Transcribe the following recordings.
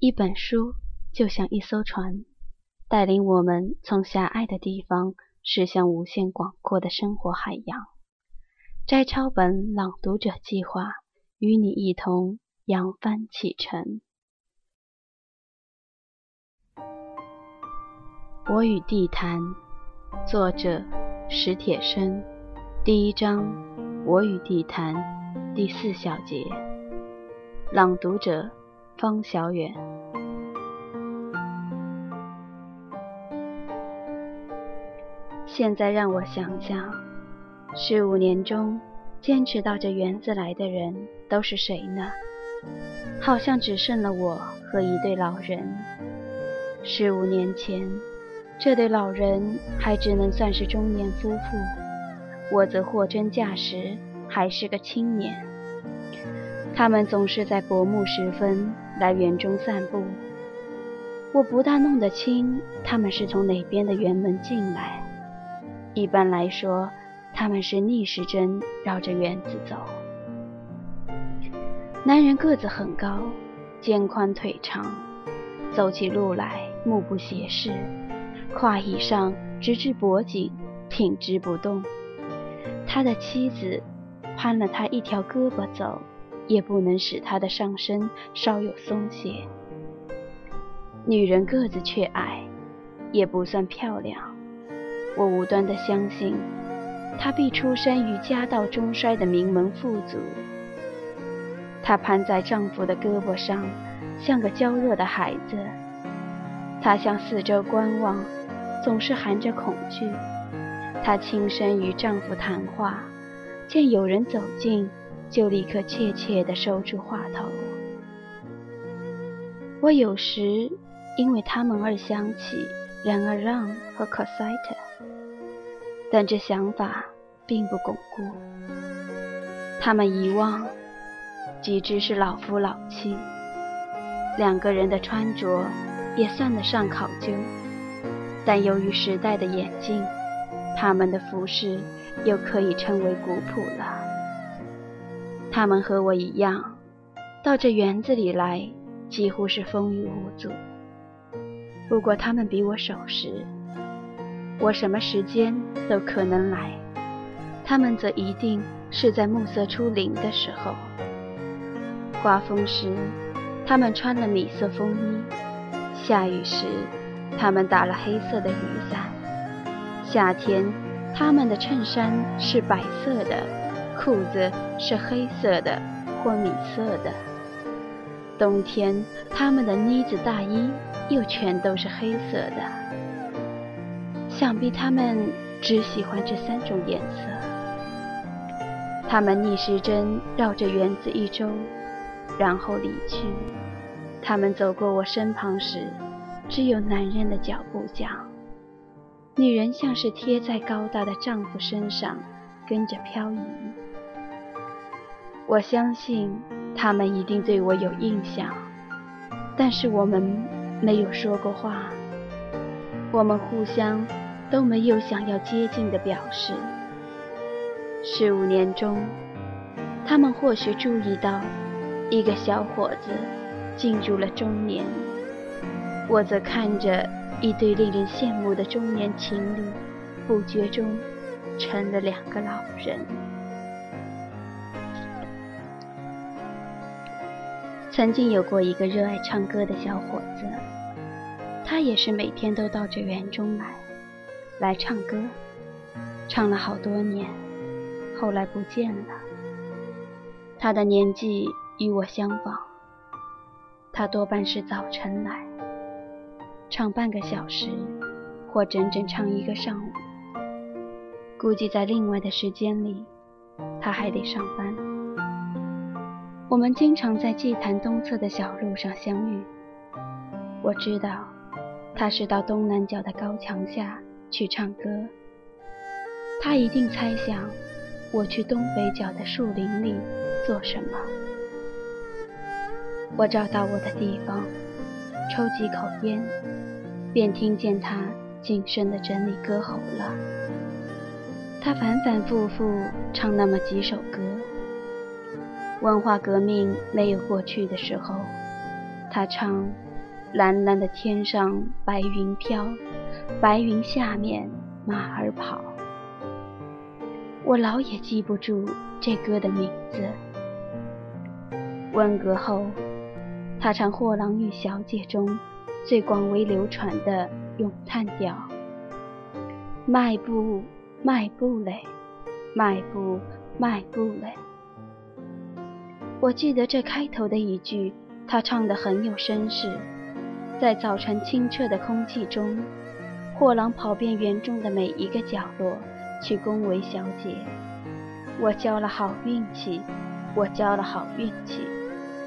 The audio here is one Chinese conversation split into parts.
一本书就像一艘船，带领我们从狭隘的地方驶向无限广阔的生活海洋。摘抄本朗读者计划与你一同扬帆启程。我与地坛，作者史铁生，第一章我与地坛第四小节。朗读者方小远。现在让我想想，十五年中坚持到这园子来的人都是谁呢？好像只剩了我和一对老人。十五年前，这对老人还只能算是中年夫妇，我则货真价实还是个青年。他们总是在薄暮时分来园中散步，我不大弄得清他们是从哪边的园门进来。一般来说，他们是逆时针绕着园子走。男人个子很高，肩宽腿长，走起路来目不斜视，胯以上直至脖颈，挺直不动。他的妻子攀了他一条胳膊走。也不能使她的上身稍有松懈。女人个子却矮，也不算漂亮。我无端的相信，她必出身于家道中衰的名门富族。她攀在丈夫的胳膊上，像个娇弱的孩子。她向四周观望，总是含着恐惧。她轻声与丈夫谈话，见有人走近。就立刻怯怯地收住话头。我有时因为他们而想起冉阿让和科赛特，但这想法并不巩固。他们遗忘，即知是老夫老妻，两个人的穿着也算得上考究，但由于时代的演进，他们的服饰又可以称为古朴了。他们和我一样，到这园子里来，几乎是风雨无阻。不过他们比我守时，我什么时间都可能来，他们则一定是在暮色初临的时候。刮风时，他们穿了米色风衣；下雨时，他们打了黑色的雨伞。夏天，他们的衬衫是白色的。裤子是黑色的或米色的。冬天，他们的呢子大衣又全都是黑色的。想必他们只喜欢这三种颜色。他们逆时针绕着园子一周，然后离去。他们走过我身旁时，只有男人的脚步响，女人像是贴在高大的丈夫身上，跟着漂移。我相信他们一定对我有印象，但是我们没有说过话，我们互相都没有想要接近的表示。十五年中，他们或许注意到一个小伙子进入了中年，我则看着一对令人羡慕的中年情侣，不觉中成了两个老人。曾经有过一个热爱唱歌的小伙子，他也是每天都到这园中来，来唱歌，唱了好多年，后来不见了。他的年纪与我相仿，他多半是早晨来，唱半个小时，或整整唱一个上午。估计在另外的时间里，他还得上班。我们经常在祭坛东侧的小路上相遇。我知道，他是到东南角的高墙下去唱歌。他一定猜想，我去东北角的树林里做什么。我找到我的地方，抽几口烟，便听见他谨慎地整理歌喉了。他反反复复唱那么几首歌。文化革命没有过去的时候，他唱蓝蓝的天上白云飘，白云下面马儿跑。我老也记不住这歌的名字。文革后，他唱《货郎与小姐》中最广为流传的咏叹调：“迈步，迈步嘞，迈步，迈步嘞。”我记得这开头的一句，他唱得很有声势。在早晨清澈的空气中，货郎跑遍园中的每一个角落，去恭维小姐。我交了好运气，我交了好运气，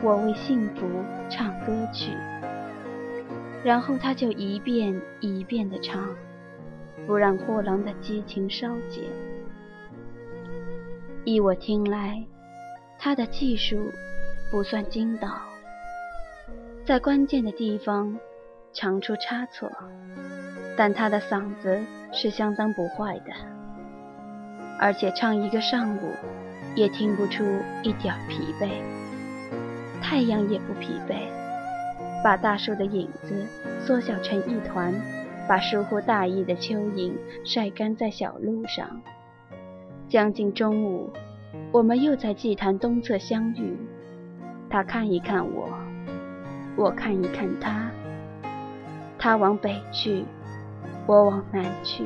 我为幸福唱歌曲。然后他就一遍一遍地唱，不让货郎的激情稍减。依我听来，他的技术不算精到。在关键的地方常出差错，但他的嗓子是相当不坏的，而且唱一个上午也听不出一点疲惫。太阳也不疲惫，把大树的影子缩小成一团，把疏忽大意的蚯蚓晒干在小路上。将近中午，我们又在祭坛东侧相遇，他看一看我。我看一看他，他往北去，我往南去。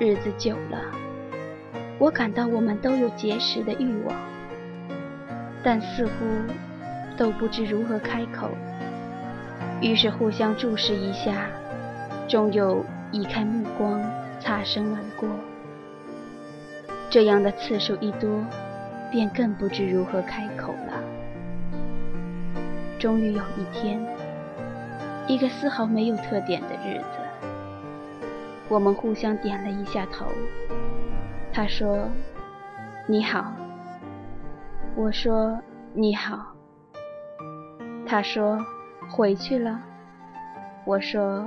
日子久了，我感到我们都有结识的欲望，但似乎都不知如何开口。于是互相注视一下，终又移开目光，擦身而过。这样的次数一多，便更不知如何开口了。终于有一天，一个丝毫没有特点的日子，我们互相点了一下头。他说：“你好。”我说：“你好。”他说：“回去了。”我说：“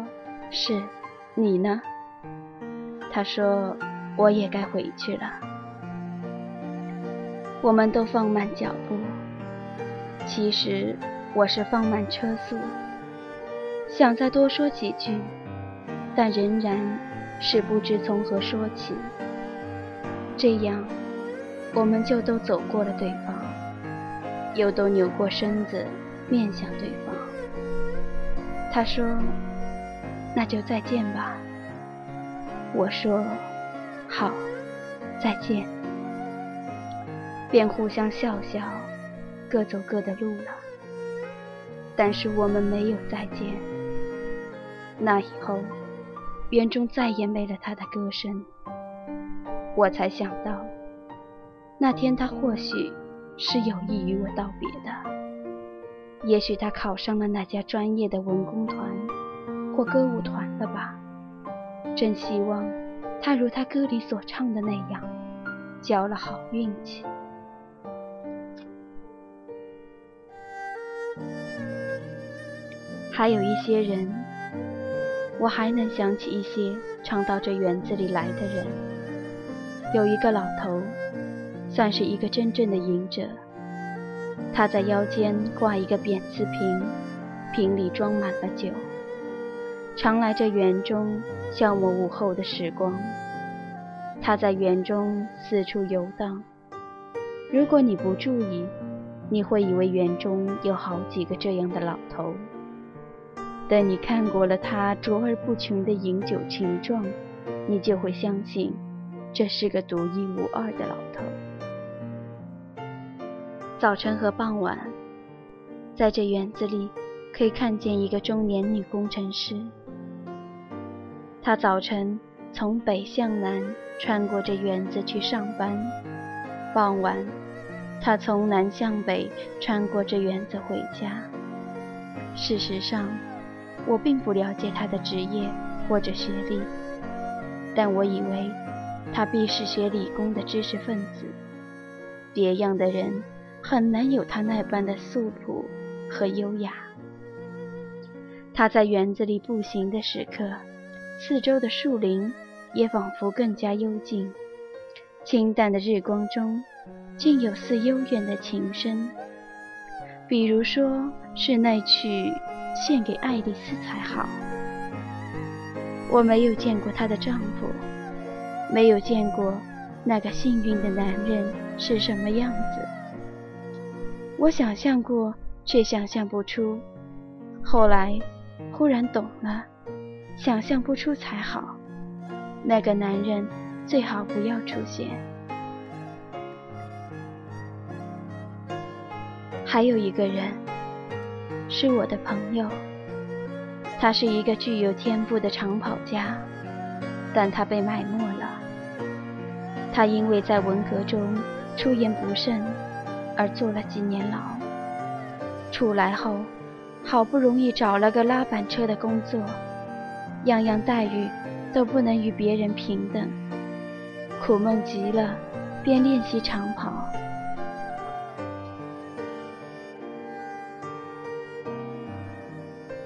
是。”你呢？他说：“我也该回去了。”我们都放慢脚步。其实。我是放慢车速，想再多说几句，但仍然是不知从何说起。这样，我们就都走过了对方，又都扭过身子面向对方。他说：“那就再见吧。”我说：“好，再见。”便互相笑笑，各走各的路了。但是我们没有再见。那以后，园中再也没了他的歌声。我才想到，那天他或许是有意与我道别的。也许他考上了那家专业的文工团或歌舞团了吧。真希望他如他歌里所唱的那样，交了好运气。还有一些人，我还能想起一些常到这园子里来的人。有一个老头，算是一个真正的隐者。他在腰间挂一个扁瓷瓶，瓶里装满了酒。常来这园中消磨午后的时光。他在园中四处游荡。如果你不注意，你会以为园中有好几个这样的老头。等你看过了他卓而不群的饮酒情状，你就会相信，这是个独一无二的老头。早晨和傍晚，在这园子里，可以看见一个中年女工程师。她早晨从北向南穿过这园子去上班，傍晚，她从南向北穿过这园子回家。事实上，我并不了解他的职业或者学历，但我以为他必是学理工的知识分子。别样的人很难有他那般的素朴和优雅。他在园子里步行的时刻，四周的树林也仿佛更加幽静。清淡的日光中，竟有似悠远的琴声。比如说是那曲献给爱丽丝才好。我没有见过她的丈夫，没有见过那个幸运的男人是什么样子。我想象过，却想象不出。后来忽然懂了，想象不出才好。那个男人最好不要出现。还有一个人，是我的朋友。他是一个具有天赋的长跑家，但他被埋没了。他因为在文革中出言不慎而坐了几年牢。出来后，好不容易找了个拉板车的工作，样样待遇都不能与别人平等。苦闷极了，便练习长跑。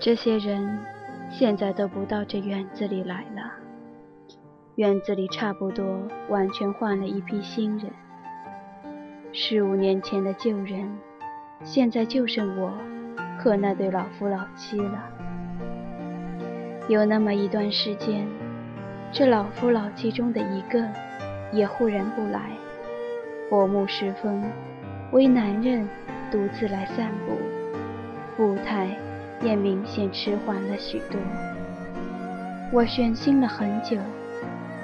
这些人现在都不到这院子里来了。院子里差不多完全换了一批新人。十五年前的旧人，现在就剩我和那对老夫老妻了。有那么一段时间，这老夫老妻中的一个也忽然不来。薄暮时分，为男人独自来散步，步态。也明显迟缓了许多。我悬心了很久，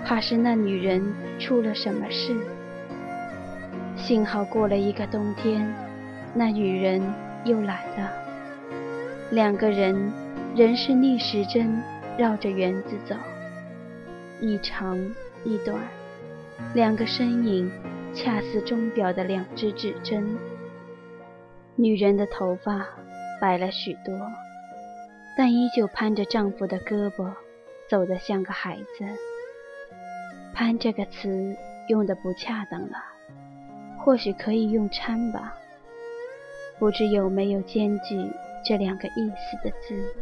怕是那女人出了什么事。幸好过了一个冬天，那女人又来了。两个人仍是逆时针绕着园子走，一长一短，两个身影恰似钟表的两只指针。女人的头发白了许多。但依旧攀着丈夫的胳膊，走得像个孩子。攀这个词用的不恰当了，或许可以用搀吧。不知有没有兼具这两个意思的字。